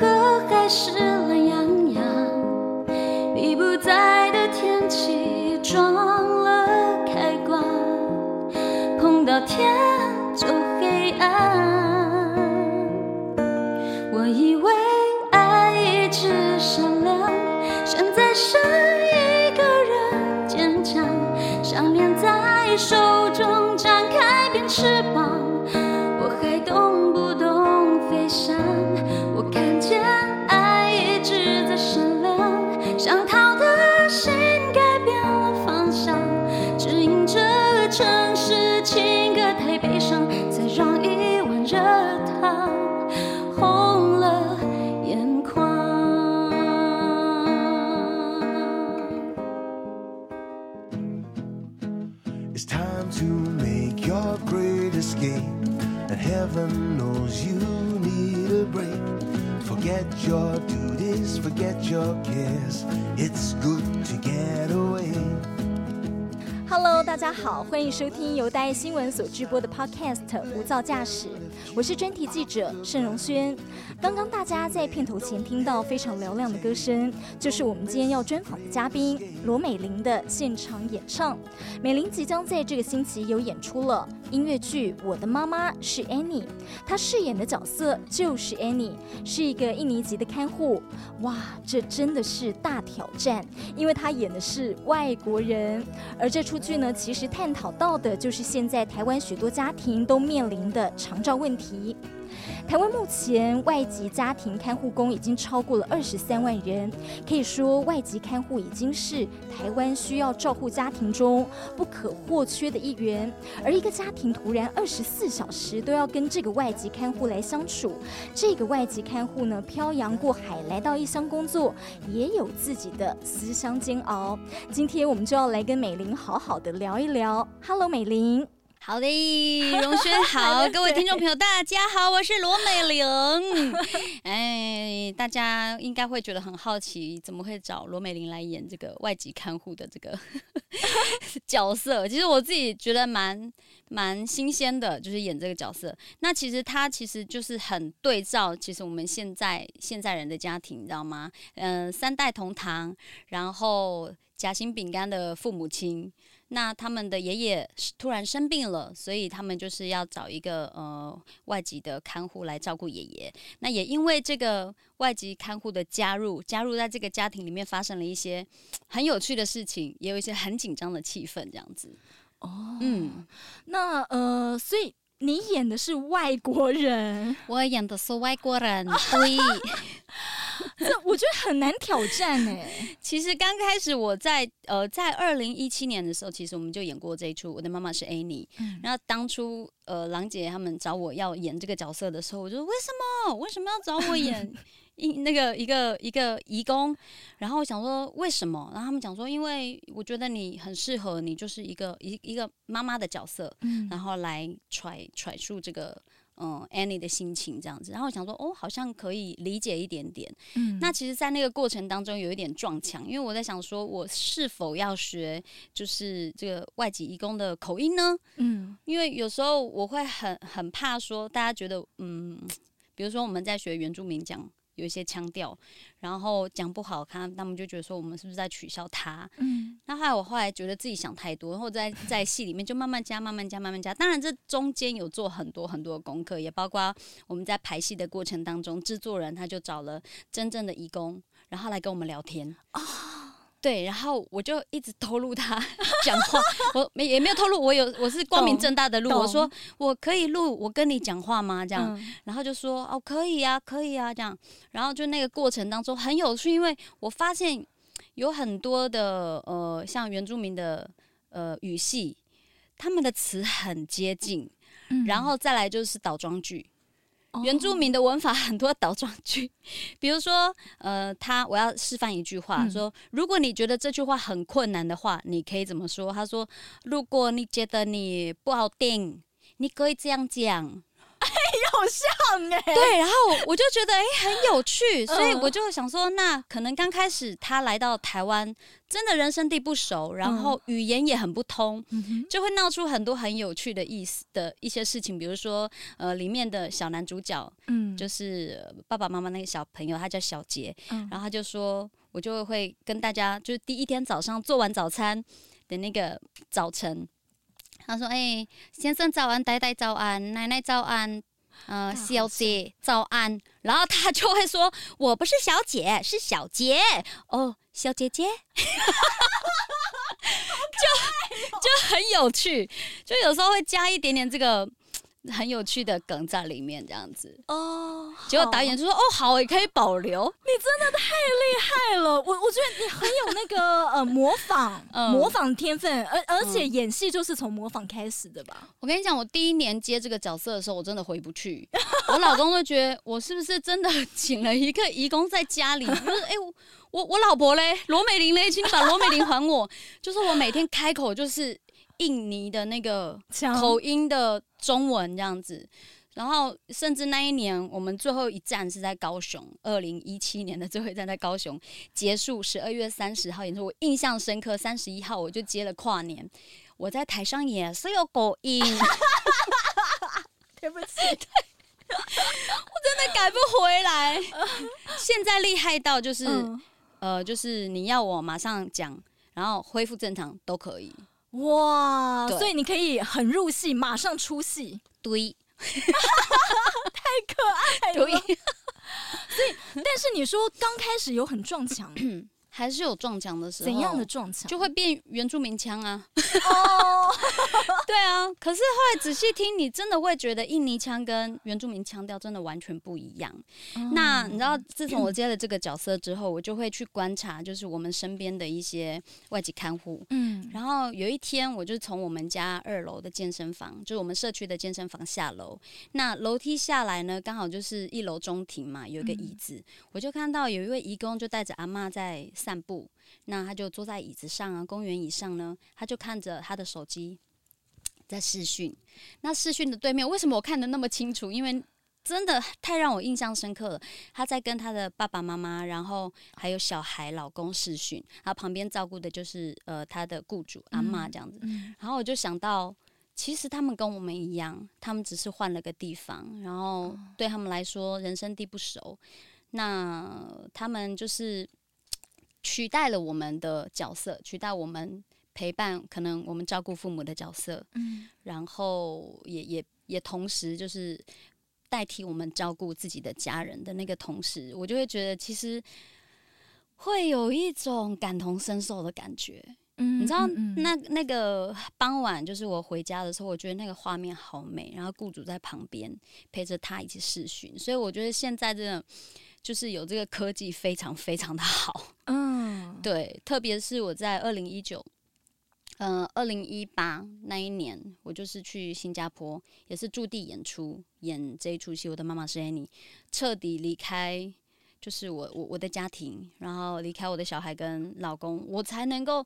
何还是 your kid. 大家好，欢迎收听由大爱新闻所直播的 Podcast《无噪驾驶》，我是专题记者盛荣轩。刚刚大家在片头前听到非常嘹亮的歌声，就是我们今天要专访的嘉宾罗美玲的现场演唱。美玲即将在这个星期有演出了音乐剧《我的妈妈是 Annie》，她饰演的角色就是 Annie，是一个印尼籍的看护。哇，这真的是大挑战，因为她演的是外国人，而这出剧呢，其实探讨到的就是现在台湾许多家庭都面临的长照问题。台湾目前外籍家庭看护工已经超过了二十三万人，可以说外籍看护已经是台湾需要照护家庭中不可或缺的一员。而一个家庭突然二十四小时都要跟这个外籍看护来相处，这个外籍看护呢漂洋过海来到异乡工作，也有自己的思乡煎熬。今天我们就要来跟美玲好好的聊一聊。Hello，美玲。好的，荣轩好，各位听众朋友，大家好，我是罗美玲。哎，大家应该会觉得很好奇，怎么会找罗美玲来演这个外籍看护的这个 角色？其实我自己觉得蛮蛮新鲜的，就是演这个角色。那其实他其实就是很对照，其实我们现在现在人的家庭，你知道吗？嗯、三代同堂，然后夹心饼干的父母亲。那他们的爷爷是突然生病了，所以他们就是要找一个呃外籍的看护来照顾爷爷。那也因为这个外籍看护的加入，加入在这个家庭里面发生了一些很有趣的事情，也有一些很紧张的气氛，这样子。哦，嗯，那呃，所以你演的是外国人，我演的是外国人，对。这我觉得很难挑战哎。其实刚开始我在呃在二零一七年的时候，其实我们就演过这一出《我的妈妈是 Annie》。嗯然后当初呃郎姐他们找我要演这个角色的时候，我就说为什么为什么要找我演 一那个一个一个义工？然后我想说为什么？然后他们讲说，因为我觉得你很适合，你就是一个一一个妈妈的角色，嗯然后来揣揣述这个。嗯，Annie 的心情这样子，然后我想说，哦，好像可以理解一点点。嗯那其实，在那个过程当中有一点撞墙，因为我在想说，我是否要学就是这个外籍义工的口音呢？嗯因为有时候我会很很怕说，大家觉得，嗯，比如说我们在学原住民讲。有一些腔调，然后讲不好看，他们就觉得说我们是不是在取笑他？嗯那后来我后来觉得自己想太多，然后在在戏里面就慢慢加、慢慢加、慢慢加。当然，这中间有做很多很多的功课，也包括我们在排戏的过程当中，制作人他就找了真正的义工，然后来跟我们聊天。对，然后我就一直透露他 讲话，我没也没有透露，我有我是光明正大的录，我说我可以录我跟你讲话吗？这样，嗯然后就说哦可以啊，可以啊，这样。然后就那个过程当中很有趣，因为我发现有很多的呃，像原住民的呃语系，他们的词很接近，嗯然后再来就是倒装句。哦原住民的文法很多倒装句，比如说，呃，他我要示范一句话，嗯说如果你觉得这句话很困难的话，你可以怎么说？他说，如果你觉得你不好听，你可以这样讲。好像哎、对，然后我就觉得哎、很有趣，所以嗯我就想说，那可能刚开始他来到台湾，真的人生地不熟，然后语言也很不通，嗯就会闹出很多很有趣的意思的一些事情，比如说呃，里面的小男主角嗯。就是呃爸爸妈妈那个小朋友，他叫小杰，嗯。然后他就说，我就会跟大家，就是第一天早上做完早餐的那个早晨，他说：“哎、先生早安，呆呆早安，奶奶早安，呃，小姐早安。”然后他就会说：“我不是小姐，是小杰哦，小姐姐。就”就很有趣，就有时候会加一点点这个很有趣的梗在里面，这样子。哦，结果导演就说：“哦，好，也可以保留。”你真的太厉害了，我我觉得你很有那个呃 模仿、嗯模仿天分，而而且演戏就是从模仿开始的吧？我跟你讲，我第一年接这个角色的时候，我真的回不去。我老公都觉得我是不是真的请了一个义工在家里？就是哎、我我我老婆嘞，罗美玲嘞，请你把罗美玲还我。就是我每天开口就是印尼的那个口音的中文这样子。然后，甚至那一年，我们最后一站是在高雄，二零一七年的最后一站在高雄结束，十二月三十号演出，我印象深刻。三十一号我就接了跨年，我在台上也是有口音。对不起，我真的改不回来。现在厉害到就是、嗯呃，就是你要我马上讲，然后恢复正常都可以。哇，所以你可以很入戏，马上出戏，对。太可爱了。所以，但是你说刚开始有很撞墙，还是有撞墙的时候。怎样的撞墙？就会变原住民腔啊？哦，对啊，可是后来仔细听，你真的会觉得印尼腔跟原住民腔调真的完全不一样。那你知道，自从我接了这个角色之后，我就会去观察，就是我们身边的一些外籍看护。嗯然后有一天，我就从我们家二楼的健身房，就是我们社区的健身房下楼。那楼梯下来呢，刚好就是一楼中庭嘛，有一个椅子，我就看到有一位义工就带着阿妈在散步。那他就坐在椅子上啊，公园椅上呢，他就看着他的手机在视讯。那视讯的对面，为什么我看得那么清楚？因为真的太让我印象深刻了。他在跟他的爸爸妈妈，然后还有小孩、老公视讯，然后旁边照顾的就是呃他的雇主阿妈这样子。嗯然后我就想到，其实他们跟我们一样，他们只是换了个地方，然后对他们来说人生地不熟，那他们就是取代了我们的角色，取代我们陪伴，可能我们照顾父母的角色，嗯然后也也也同时就是代替我们照顾自己的家人的那个同时，我就会觉得其实会有一种感同身受的感觉。嗯你知道嗯嗯那那个傍晚，就是我回家的时候，我觉得那个画面好美，然后雇主在旁边陪着他一起视讯，所以我觉得现在真的就是有这个科技非常非常的好。嗯对，特别是我在二零一九，呃，二零一八那一年，我就是去新加坡，也是驻地演出，演这一出戏。我的妈妈是 Annie，彻底离开，就是我我我的家庭，然后离开我的小孩跟老公，我才能够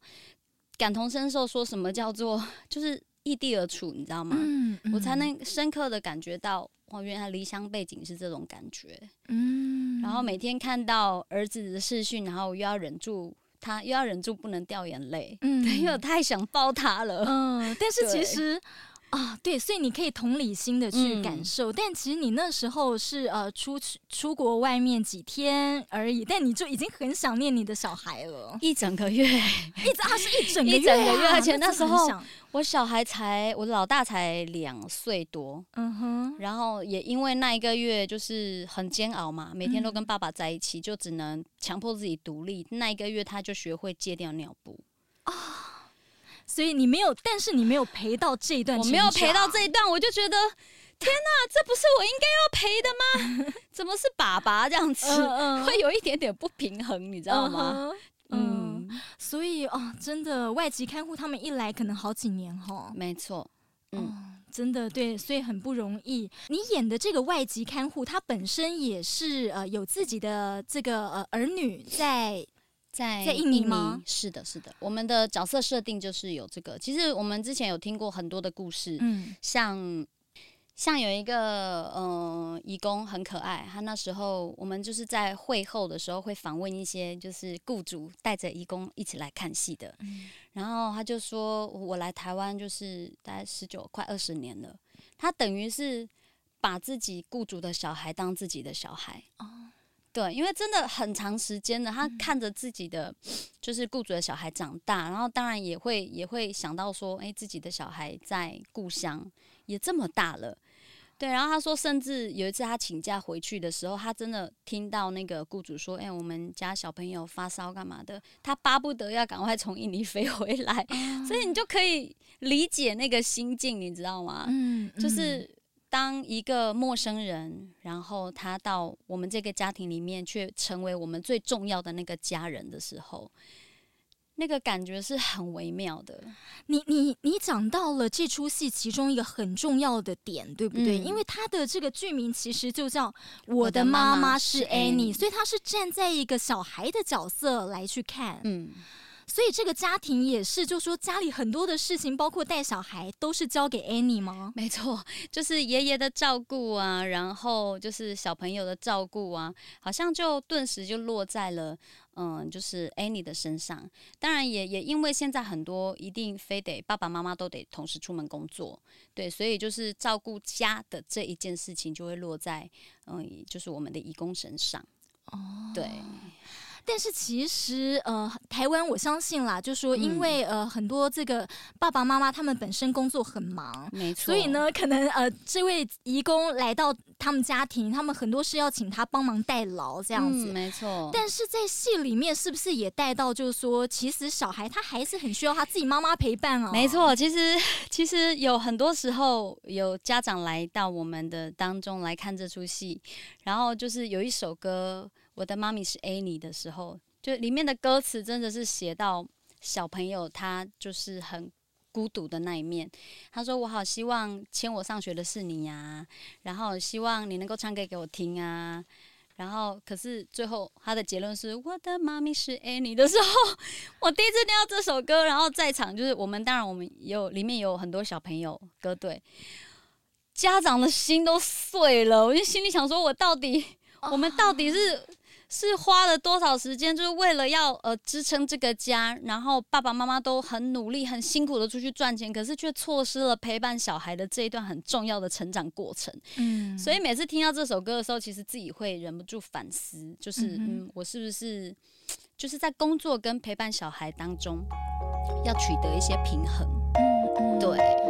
感同身受，说什么叫做就是异地而处，你知道吗？嗯我才能深刻的感觉到，哇，原来离乡背景是这种感觉。嗯然后每天看到儿子的视讯，然后又要忍住他，又要忍住不能掉眼泪，嗯 因为我太想抱他了。嗯，但是其实。啊，对，所以你可以同理心的去嗯。感受，但其实你那时候是呃出去出国外面几天而已，但你就已经很想念你的小孩了，一整个月，一直啊是一整个月、啊，一整个月而且那时候我小孩才，我老大才两岁多，嗯哼，然后也因为那一个月就是很煎熬嘛，每天都跟嗯爸爸在一起，就只能强迫自己独立。那一个月他就学会戒掉尿布，所以你没有，但是你没有陪到这一段，我没有陪到这一段，我就觉得天哪，这不是我应该要陪的吗？怎么是爸爸这样子？嗯嗯会有一点点不平衡，你知道吗？嗯所以哦，真的外籍看护他们一来可能好几年哈，没错，嗯，嗯，真的对，所以很不容易。你演的这个外籍看护，他本身也是呃有自己的这个呃儿女在，在在印尼吗是的，是的，我们的角色设定就是有这个。其实我们之前有听过很多的故事，嗯像像有一个呃义工很可爱，他那时候我们就是在会后的时候会访问一些就是雇主带着义工一起来看戏的，嗯然后他就说我来台湾就是大概十九快二十年了，他等于是把自己雇主的小孩当自己的小孩。哦，对，因为真的很长时间了，他看着自己的就是雇主的小孩长大，然后当然也会也会想到说，哎，自己的小孩在故乡也这么大了。对，然后他说，甚至有一次他请假回去的时候，他真的听到那个雇主说：“哎、我们家小朋友发烧干嘛的？”他巴不得要赶快从印尼飞回来，所以你就可以理解那个心境，你知道吗？嗯，就是当一个陌生人，然后他到我们这个家庭里面，却成为我们最重要的那个家人的时候，那个感觉是很微妙的。你你你讲到了这出戏其中一个很重要的点，对不对？嗯因为他的这个剧名其实就叫《我我的妈妈是，Annie 所以他是站在一个小孩的角色来去看。嗯，所以这个家庭也是，就说家里很多的事情，包括带小孩，都是交给 Annie 吗？没错，就是爷爷的照顾啊，然后就是小朋友的照顾啊，好像就顿时就落在了嗯，就是 Annie 的身上。当然也也因为现在很多一定非得爸爸妈妈都得同时出门工作，对，所以就是照顾家的这一件事情就会落在嗯，就是我们的义工身上。哦，对，但是其实呃，台湾我相信啦，就说因嗯为、呃很多这个爸爸妈妈他们本身工作很忙。没错。所以，呢，可能呃，这位义工来到他们家庭，他们很多是要请他帮忙代劳这样子。嗯、没错。但是在戏里面，是不是也带到，就是说，其实小孩他还是很需要他自己妈妈陪伴啊？没，错，其实其实有很多时候有家长来到我们的当中来看这出戏，然后就是有一首歌《我的妈咪是 Annie》的时候，就里面的歌词真的是写到小朋友他就是很。孤独的那一面，他说：“我好希望牵我上学的是你呀、然后希望你能够唱歌给我听啊。”然后，可是最后他的结论是我的妈咪是 Annie 的时候，我第一次听到这首歌，然后在场就是我们，当然我们有里面有很多小朋友歌队，家长的心都碎了。我就心里想说，我到底我们到底是是花了多少时间，就是为了要呃支撑这个家，然后爸爸妈妈都很努力、很辛苦的出去赚钱，可是却错失了陪伴小孩的这一段很重要的成长过程。嗯，所以每次听到这首歌的时候，其实自己会忍不住反思，就是嗯嗯我是不是就是在工作跟陪伴小孩当中要取得一些平衡？嗯，对。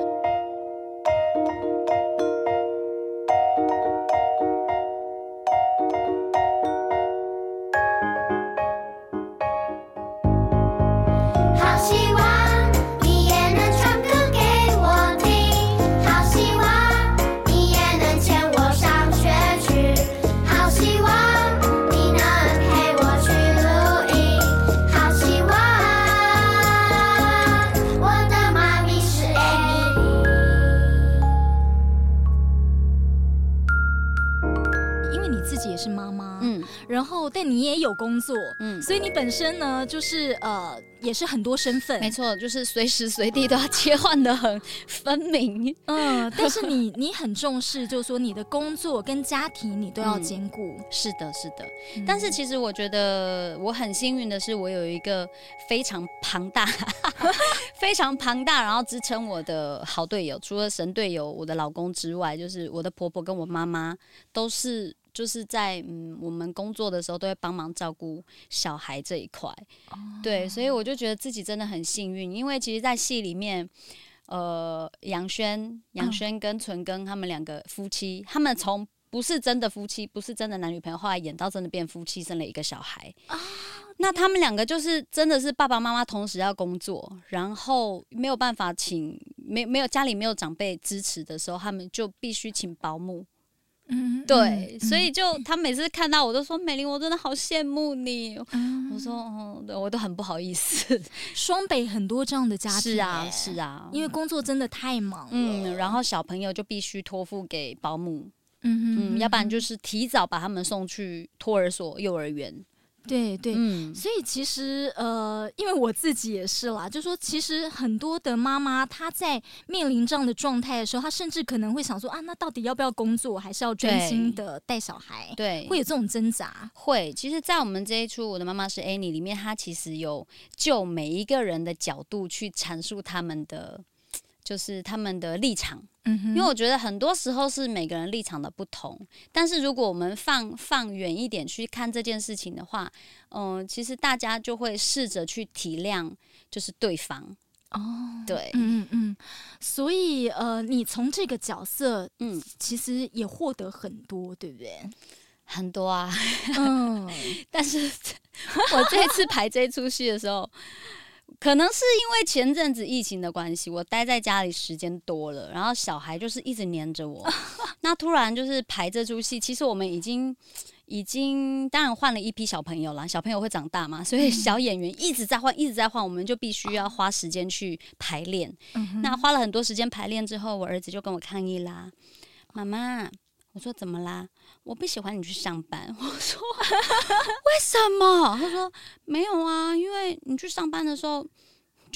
嗯，所以你本身呢就是呃也是很多身份，没错，就是随时随地都要切换的很分明。嗯，但是你你很重视，就是说你的工作跟家庭你都要嗯兼顾。是的，是的。嗯但是其实我觉得我很幸运的是，我有一个非常庞大、非常庞大，然后支撑我的好队友，除了神队友我的老公之外，就是我的婆婆跟我妈妈都是。就是在嗯，我们工作的时候都会帮忙照顾小孩这一块，对，所以我就觉得自己真的很幸运，因为其实，在戏里面，呃，杨轩、杨轩跟纯根他们两个夫妻，他们从不是真的夫妻，不是真的男女朋友，后来演到真的变夫妻，生了一个小孩。那他们两个就是真的是爸爸妈妈同时要工作，然后没有办法请没没有家里没有长辈支持的时候，他们就必须请保姆。嗯对，所以就他每次看到我都说美玲，我真的好羡慕你。嗯我说哦，对我都很不好意思。双北很多这样的家庭，是啊，是啊，因为工作真的太忙了。嗯，然后小朋友就必须托付给保姆，嗯嗯，要不然就是提早把他们送去托儿所、幼儿园。对对。嗯，所以其实呃，因为我自己也是啦，就说其实很多的妈妈她在面临这样的状态的时候，她甚至可能会想说啊，那到底要不要工作，还是要专心的带小孩？对，会有这种挣扎。会。其实，在我们这一出《我的妈妈是 Annie》里面，她其实有就每一个人的角度去阐述他们的，就是他们的立场。嗯因为我觉得很多时候是每个人立场的不同，但是如果我们放放远一点去看这件事情的话，嗯、其实大家就会试着去体谅，就是对方。哦，对，嗯嗯嗯，所以呃，你从这个角色嗯，其实也获得很多，对不对？很多啊。嗯，但是 我这次排这出戏的时候，可能是因为前阵子疫情的关系，我待在家里时间多了，然后小孩就是一直黏着我。那突然就是排这出戏，其实我们已经已经当然换了一批小朋友啦，小朋友会长大嘛，所以小演员一直在换，一直在换，我们就必须要花时间去排练。嗯那花了很多时间排练之后，我儿子就跟我抗议啦：“妈妈，我说怎么啦？我不喜欢你去上班。”我说：“ 为什么？”他说：“没有啊，因为你去上班的时候。”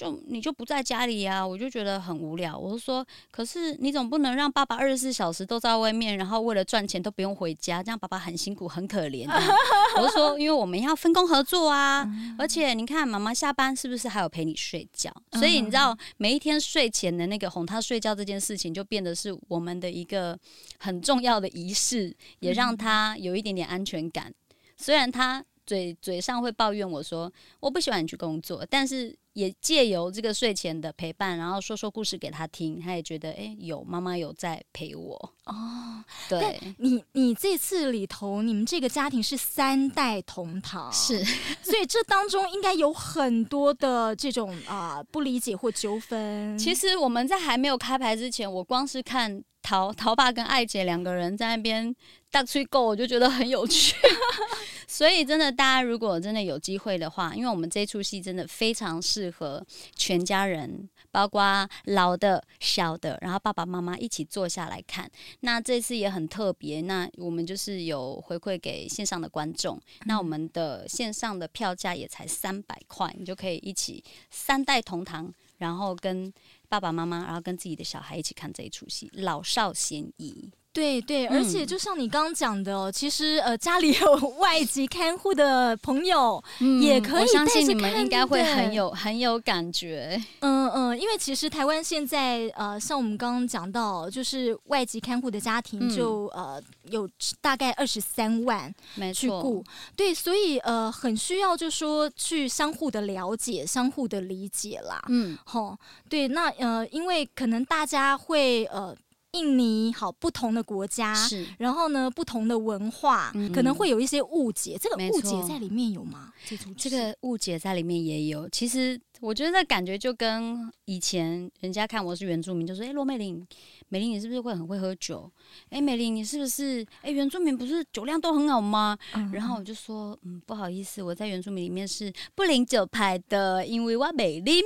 就你就不在家里呀、我就觉得很无聊。我就说，可是你总不能让爸爸二十四小时都在外面，然后为了赚钱都不用回家，这样爸爸很辛苦很可怜这样。我就说，因为我们要分工合作啊，而且你看妈妈下班是不是还有陪你睡觉？所以你知道每一天睡前的那个哄他睡觉这件事情，就变得是我们的一个很重要的仪式，也让他有一点点安全感。虽然他嘴嘴上会抱怨我说我不喜欢你去工作，但是也借由这个睡前的陪伴，然后说说故事给他听，他也觉得哎、诶有妈妈有在陪我。哦，对，你你这次里头，你们这个家庭是三代同堂，是，所以这当中应该有很多的这种啊、不理解或纠纷。其实我们在还没有开牌之前，我光是看陶陶爸跟艾姐两个人在那边大吹够，我就觉得很有趣。所以真的，大家如果真的有机会的话，因为我们这出戏真的非常适合全家人，包括老的、小的，然后爸爸妈妈一起坐下来看。那这次也很特别，那我们就是有回馈给线上的观众，那我们的线上的票价也才三百块，你就可以一起三代同堂，然后跟爸爸妈妈，然后跟自己的小孩一起看这一出戏，老少咸宜。对对，嗯而且就像你刚刚讲的哦，其实呃家里有 外籍看护的朋友，也可以相信你们应该会很有很有感觉。嗯嗯，因为其实台湾现在呃，像我们刚刚讲到，就是外籍看护的家庭嗯。就、呃有大概二十三万没错去顾，，对，所以呃很需要就说去相互的了解、相互的理解啦。嗯，好，对，那呃，因为可能大家会呃，印尼好不同的国家，是然后呢不同的文化，嗯可能会有一些误解。这个误解在里面有吗？这个误解在里面也有。其实我觉得那感觉就跟以前人家看我是原住民，就说：“哎、罗美玲，美玲你是不是会很会喝酒？哎、美玲你是不是？哎、原住民不是酒量都很好吗？”嗯然后我就说：“嗯，不好意思，我在原住民里面是不领酒牌的，因为我美玲。”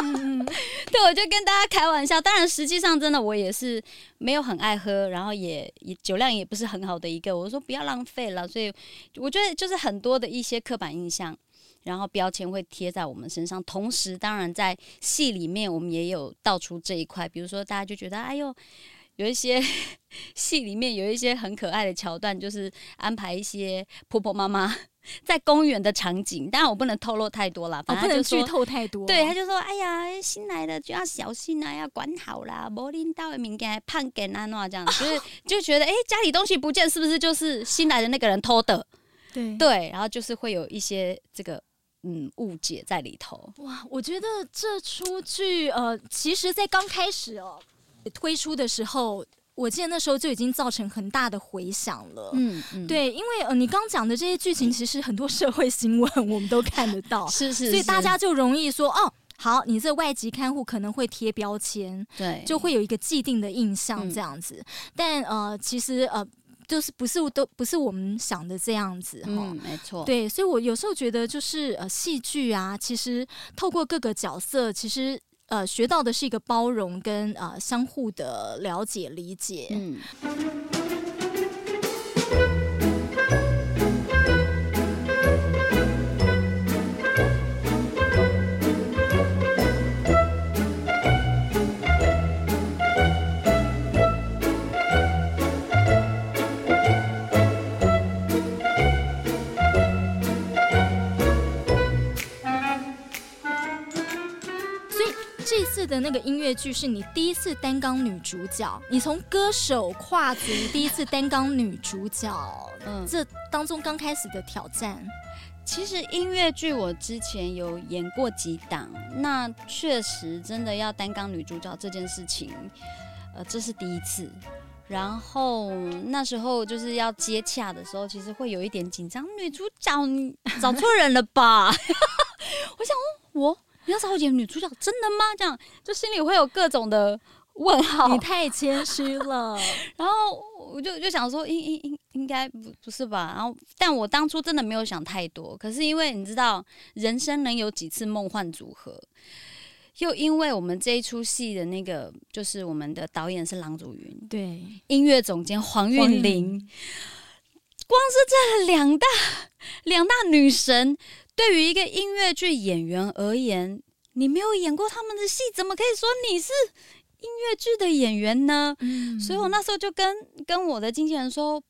嗯 对，我就跟大家开玩笑。当然，实际上真的我也是没有很爱喝，然后也也酒量也不是很好的一个。我说不要浪费了，所以我觉得就是很多的一些刻板印象。然后标签会贴在我们身上，同时当然在戏里面我们也有道出这一块，比如说大家就觉得哎呦，有一些 戏里面有一些很可爱的桥段，就是安排一些婆婆妈妈在公园的场景，当然我不能透露太多啦，哦，不能剧透太多。对，他就说：“哎呀，新来的就要小心啊，要管好啦，柏林到的物件判给安怎这样，就是 就觉得哎、家里东西不见，是不是就是新来的那个人偷的？对。对，然后就是会有一些这个嗯误解在里头。哇，我觉得这出剧呃，其实，在刚开始哦推出的时候，我记得那时候就已经造成很大的回响了。嗯嗯，对，因为呃，你刚讲的这些剧情，其实很多社会新闻我们都看得到，是是，所以大家就容易说哦。好，你这外籍看护可能会贴标签，对就会有一个既定的印象嗯这样子。但呃，其实呃，就是不是都不是我们想的这样子哈。嗯没错，对，所以我有时候觉得，就是呃，戏剧啊，其实透过各个角色，其实呃，学到的是一个包容跟呃相互的了解理解。嗯。那个音乐剧是你第一次担纲女主角，你从歌手跨足第一次担纲女主角，嗯这当中刚开始的挑战，其实音乐剧我之前有演过几档，那确实真的要担纲女主角这件事情，呃，这是第一次。然后那时候就是要接洽的时候，其实会有一点紧张。女主角你找错人了吧？我想哦，我你要找我演女主角，真的吗？这样就心里会有各种的问号。你太谦虚了。然后我就就想说，应应应应该不不是吧？然后，但我当初真的没有想太多。可是因为你知道，人生能有几次梦幻组合？又因为我们这一出戏的那个，就是我们的导演是郎祖云，对，音乐总监黄韵玲，光是这两大两大女神，对于一个音乐剧演员而言，你没有演过他们的戏，怎么可以说你是音乐剧的演员呢？嗯所以我那时候就跟跟我的经纪人说。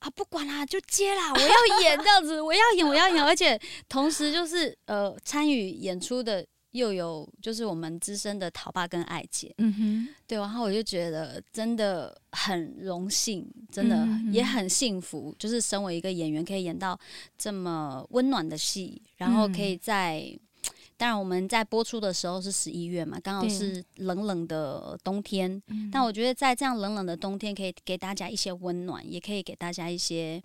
啊，不管啦，就接啦！我要演这样子，我要演，我要演，而且同时就是呃，参与演出的又有就是我们资深的陶爸跟艾姐，嗯哼，对，然后我就觉得真的很荣幸，真的嗯也很幸福，就是身为一个演员，可以演到这么温暖的戏，然后可以在。当然，我们在播出的时候是十一月嘛，刚好是冷冷的冬天。嗯但我觉得在这样冷冷的冬天，可以给大家一些温暖，也可以给大家一些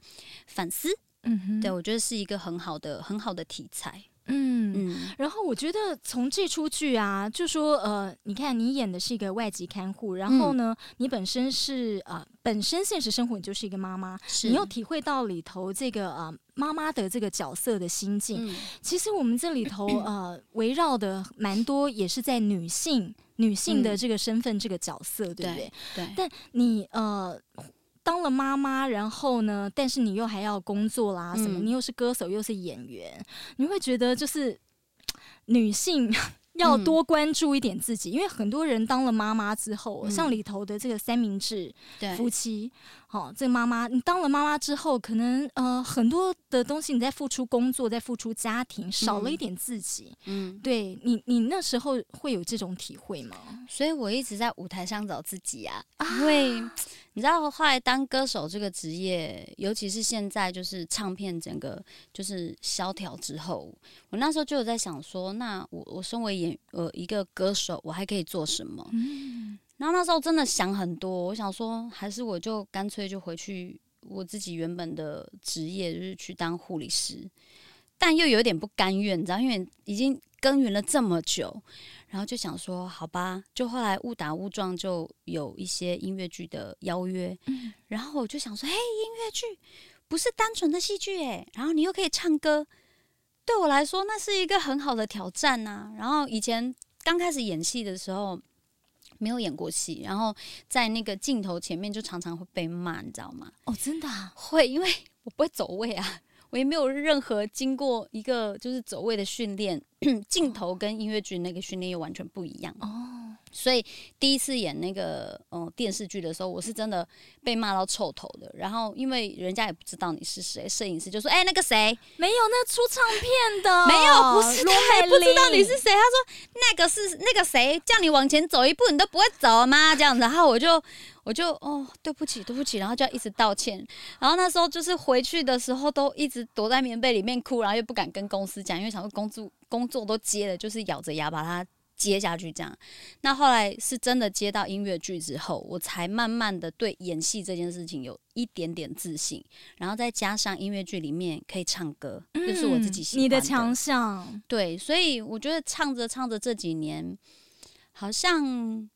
反思。嗯哼，对我觉得是一个很好的、很好的题材。嗯。嗯，然后我觉得从这出剧啊，就说呃，你看你演的是一个外籍看护，然后呢，你本身是呃，本身现实生活你就是一个妈妈，你又体会到里头这个呃妈妈的这个角色的心境。嗯其实我们这里头呃围绕的蛮多，也是在女性女性的嗯这个身份、这个角色，对不对？对对但你呃。当了妈妈，然后呢？但是你又还要工作啦，什么？嗯你又是歌手，又是演员，你会觉得就是女性 要嗯多关注一点自己，因为很多人当了妈妈之后，嗯像里头的这个三明治对夫妻，好、这个妈妈，你当了妈妈之后，可能呃很多的东西你在付出工作，在付出家庭，少了一嗯点自己。嗯，对你，你那时候会有这种体会吗？所以我一直在舞台上找自己啊，因为你知道，后来当歌手这个职业，尤其是现在就是唱片整个就是萧条之后，我那时候就有在想说，那我我身为演呃一个歌手，我还可以做什么？嗯然后那时候真的想很多，我想说，还是我就干脆就回去我自己原本的职业，就是去当护理师。但又有点不甘愿，你知道，因为已经耕耘了这么久，然后就想说，好吧，就后来误打误撞就有一些音乐剧的邀约，嗯然后我就想说，嘿，音乐剧不是单纯的戏剧诶，然后你又可以唱歌，对我来说那是一个很好的挑战呐、然后以前刚开始演戏的时候。没有演过戏，然后在那个镜头前面就常常会被骂，你知道吗？哦，真的啊，会，因为我不会走位啊，我也没有任何经过一个就是走位的训练，镜头跟音乐剧那个训练又完全不一样哦，所以第一次演那个嗯、呃电视剧的时候，我是真的被骂到臭头的。然后因为人家也不知道你是谁，摄影师就说：“哎、那个谁，没有那出唱片的，没有，不是罗他，也不知道你是谁。”他说：“那个是那个谁，叫你往前走一步，你都不会走吗？”这样子，然后我就我就哦，对不起，对不起，然后就要一直道歉。然后那时候就是回去的时候都一直躲在棉被里面哭，然后又不敢跟公司讲，因为想说工作工作都接了，就是咬着牙把它接下去这样。那后来是真的接到音乐剧之后，我才慢慢的对演戏这件事情有一点点自信，然后再加上音乐剧里面可以唱歌，就是我自己喜你的强项，对，所以我觉得唱着唱着这几年，好像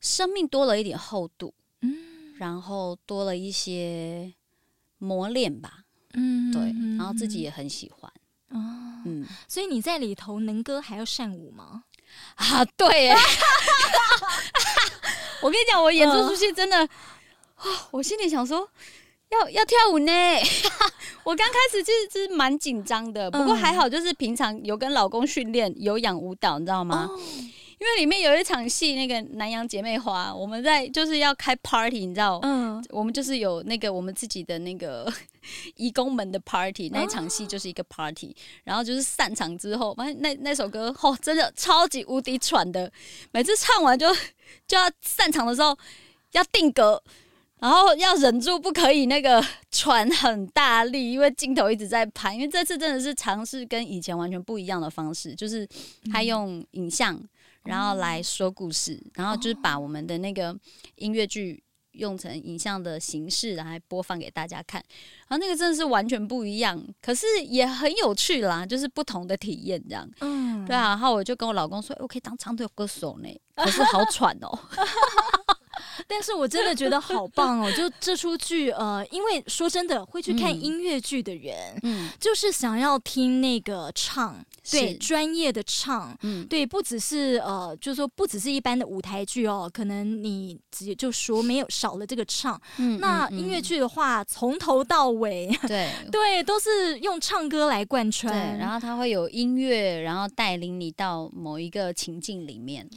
生命多了一点厚度，嗯然后多了一些磨练吧。嗯对，然后自己也很喜欢。哦，嗯所以你在里头能歌还要善舞吗？啊，对耶，我跟你讲，我演这出去真的，啊，我心里想说。要要跳舞呢，我刚开始其实是蛮紧张的，不过还好，就是平常有跟老公训练有氧舞蹈，你知道吗？哦，因为里面有一场戏，那个南洋姐妹花，我们在就是要开 party，你知道，嗯，我们就是有那个我们自己的那个 义工们的 party，那一场戏就是一个 party，、然后就是散场之后，反正那那首歌哦，真的超级无敌喘的，每次唱完就就要散场的时候要定格。然后要忍住，不可以那个喘很大力，因为镜头一直在拍。因为这次真的是尝试跟以前完全不一样的方式，就是他用影像，然后来说故事，然后就是把我们的那个音乐剧用成影像的形式来播放给大家看。然后那个真的是完全不一样，可是也很有趣啦，就是不同的体验这样。嗯，对啊，然后我就跟我老公说，我可以当长腿歌手呢，可是好喘哦。但是我真的觉得好棒哦！就这出剧，呃，因为说真的，会去看嗯音乐剧的人，嗯就是想要听那个唱，对，专业的唱。嗯，对，不只是呃，就是说不只是一般的舞台剧哦，可能你直接就说没有少了这个唱。嗯嗯那音乐剧的话，从头到尾，对 对，都是用唱歌来贯对，穿。然后它会有音乐，然后带领你到某一个情境里面。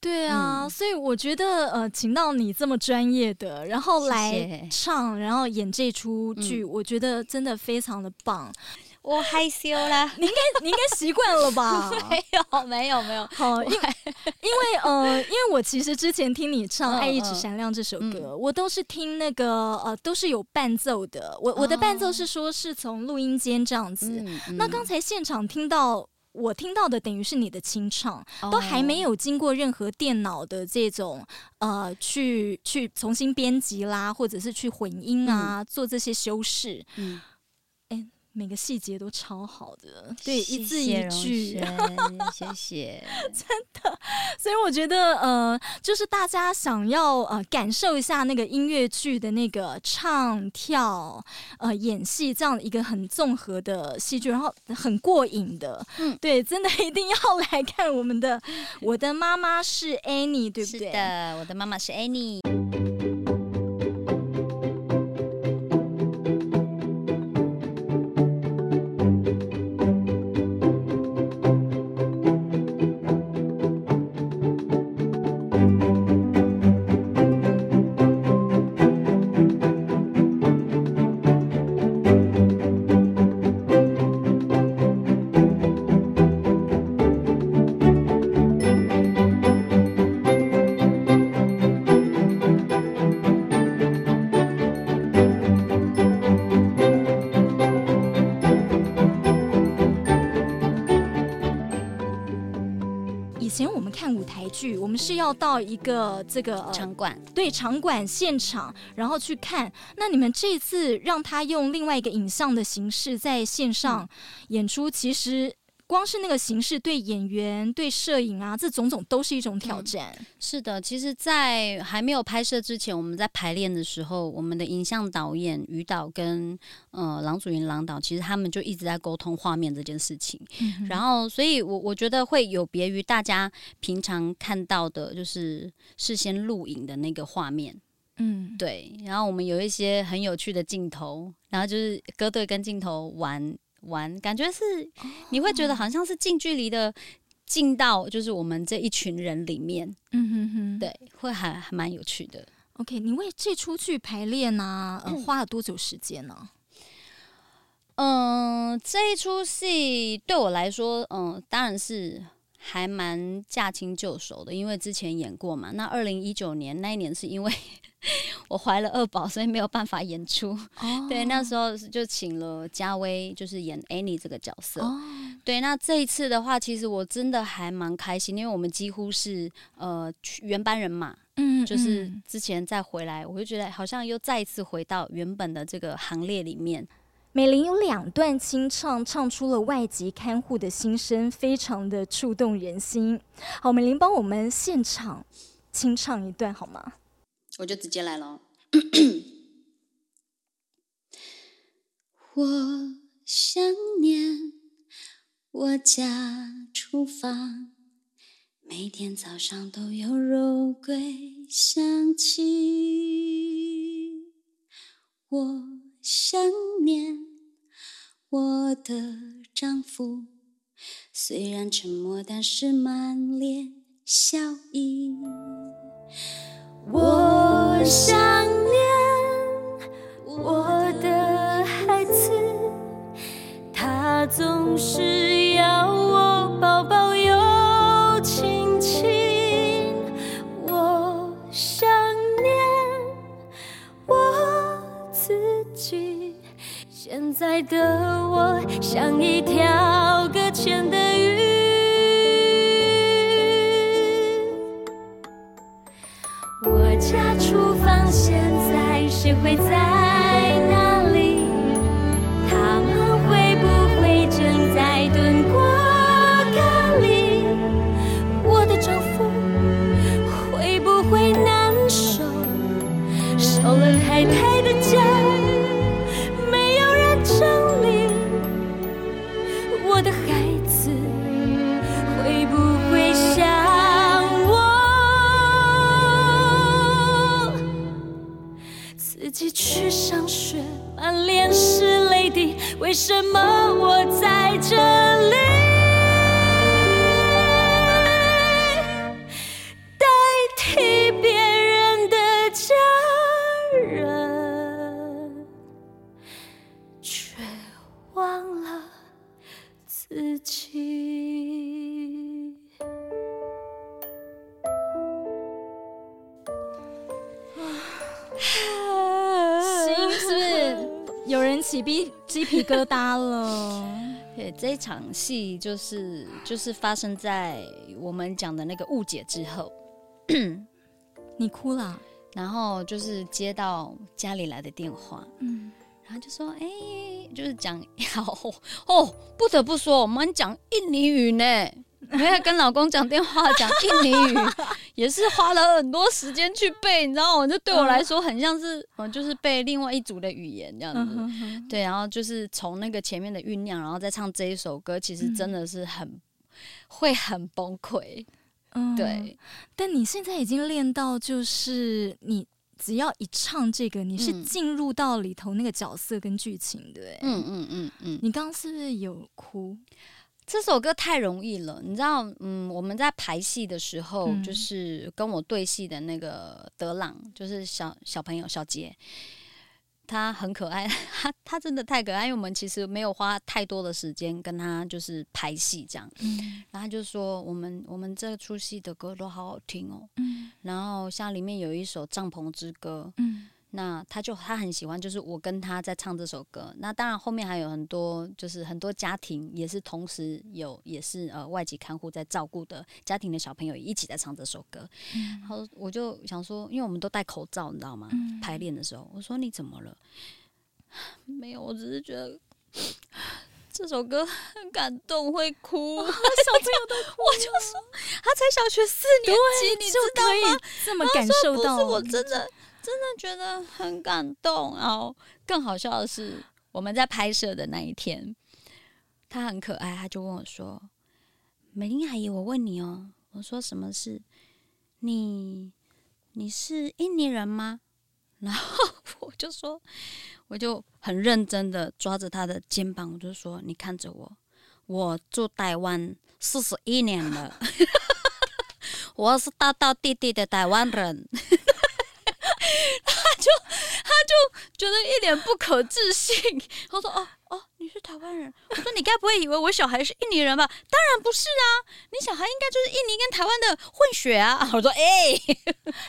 对啊，嗯所以我觉得呃，请到你这么专业的，然后谢来谢唱，然后演这出剧，嗯我觉得真的非常的棒。我害羞啦，你应该你应该习惯了吧？没有没有没有，好，因为因为呃，因为我其实之前听你唱《嗯爱一直闪亮》这首歌，我都是听那个呃，都是有伴奏的。我我的伴奏是说是从录音间这样子。嗯那刚才现场听到。我听到的等于是你的清唱，都还没有。经过任何电脑的这种呃，去去重新编辑啦，或者是去混音啊，做这些修饰，嗯，每个细节都超好的，对，谢一字一句。谢谢 真的。所以我觉得，呃，就是大家想要呃感受一下那个音乐剧的那个唱跳、呃演戏这样一个很综合的戏剧，然后很过瘾的，嗯对，真的一定要来看我们的《我的妈妈是 Annie》，对不对？是的，我的妈妈是 Annie。看舞台剧，我们是要到一个这个呃场馆。对场馆现场，然后去看。那你们这次让他用另外一个影像的形式在线上演出，其实光是那个形式对演员、对摄影啊，这种种都是一种挑战。是的，其实，在还没有拍摄之前，我们在排练的时候，我们的影像导演于导跟呃郎祖云郎导，其实他们就一直在沟通画面这件事情。然后，所以我我觉得会有别于大家平常看到的，就是事先录影的那个画面。嗯，对，然后我们有一些很有趣的镜头，然后就是歌队跟镜头玩玩，感觉是你会觉得好像是近距离的进到就是我们这一群人里面，嗯哼哼，对，会还还蛮有趣的。OK，你为这出剧排练啊，呃，花了多久时间呢？嗯，这一出戏对我来说，嗯，当然是还蛮驾轻就熟的，因为之前演过嘛。那二零一九年那一年是因为 我怀了二宝，所以没有办法演出。哦对，那时候就请了嘉威，就是演 Annie 这个角色。哦，对，那这一次的话，其实我真的还蛮开心，因为我们几乎是呃原班人马，嗯就是嗯之前再回来，我就觉得好像又再一次回到原本的这个行列里面。美玲有两段清唱，唱出了外籍看护的心声，非常的触动人心。好，美玲帮我们现场清唱一段好吗？我就直接来了。我想念我家厨房，每天早上都有肉桂香气。我想念我的丈夫，虽然沉默，但是满脸笑意。我想念我的孩子，他总是在的我像一条搁浅的起鸡鸡皮疙瘩了？对，这一场戏就是就是发生在我们讲的那个误解之后，你哭了？然后就是接到家里来的电话，嗯，然后就说，哎、就是讲好 哦，不得不说，我们讲印尼语呢，我要跟老公讲电话讲印尼语，也是花了很多时间去背，你知道吗？这对我来说很像是，嗯，就是背另外一组的语言这样子。嗯哼哼对，然后就是从那个前面的酝酿，然后再唱这一首歌，其实真的是很、会很崩溃。嗯对，但你现在已经练到，就是你只要一唱这个，你是嗯进入到里头那个角色跟剧情，对？嗯嗯嗯嗯，你刚刚是不是有哭？这首歌太容易了，你知道，嗯，我们在排戏的时候，嗯。就是跟我对戏的那个德朗，就是小小朋友小杰，他很可爱，他他真的太可爱，因为我们其实没有花太多的时间跟他就是排戏这样，嗯。然后他就说我们我们这出戏的歌都好好听哦，嗯。然后像里面有一首《帐篷之歌》，嗯那他就他很喜欢，就是我跟他在唱这首歌。那当然后面还有很多，就是很多家庭也是同时有也是呃外籍看护在照顾的家庭的小朋友一起在唱这首歌。然后我就想说，因为我们都戴口罩，你知道吗？排练的时候，我说你怎么了？没有，我只是觉得这首歌很感动，会哭。小朋友都哭，我就说他才小学四年级，你知道可以吗？这么感受到，是我真的真的觉得很感动。然后更好笑的是，我们在拍摄的那一天，他很可爱，他就问我说：“美玲阿姨，我问你哦。”我说：“什么事？你你是印尼人吗？” 然后我就说，我就很认真的抓着他的肩膀，我就说：“你看着我，我住台湾四十一年了，我是大道弟弟的台湾人。” 他就他就觉得一脸不可置信，他说：“哦哦，你是台湾人？”我说：“你该不会以为我小孩是印尼人吧？”当然不是啊，你小孩应该就是印尼跟台湾的混血啊！我说：“哎、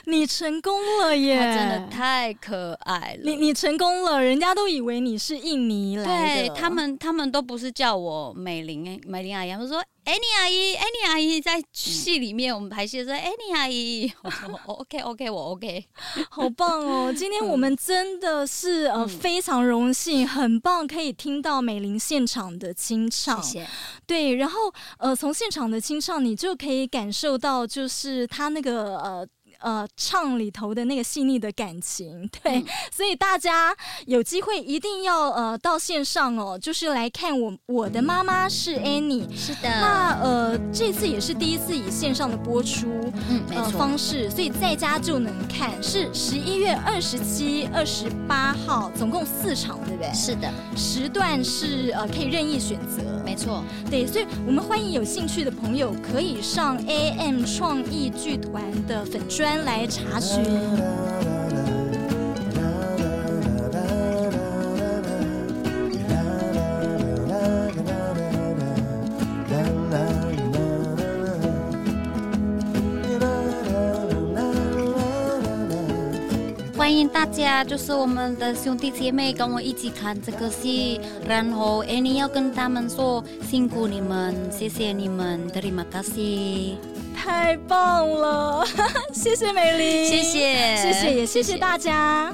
你成功了耶！他真的太可爱了。”你你成功了，人家都以为你是印尼来的，对他们，他们都不是叫我美玲美玲阿姨，他们说 Annie 阿姨，Annie 阿姨在戏里面我们排戏的时候，Annie 阿姨，我说 OK OK 我 OK，好棒哦！今天我们真的是呃嗯非常荣幸，很棒，可以听到美玲现场的清唱。谢谢。对，然后呃，从现场的清唱，你就可以感受到，就是他那个呃。呃，唱里头的那个细腻的感情，对，嗯。所以大家有机会一定要呃到线上哦，就是来看我我的妈妈是 Annie。是的，那呃，这次也是第一次以线上的播出，嗯，没呃错，方式，所以在家就能看，是十一月二十七、二十八号，总共四场，对不对？是的，时段是呃可以任意选择，没错，对，所以我们欢迎有兴趣的朋友可以上 AM 创意剧团的粉专来查询。欢迎大家，就是我们的兄弟姐妹跟我一起看这个戏，然后 any 要跟他们说辛苦你们，谢谢你们，terima kasih，太棒了，谢谢美玲，谢谢，谢谢，也谢谢大家。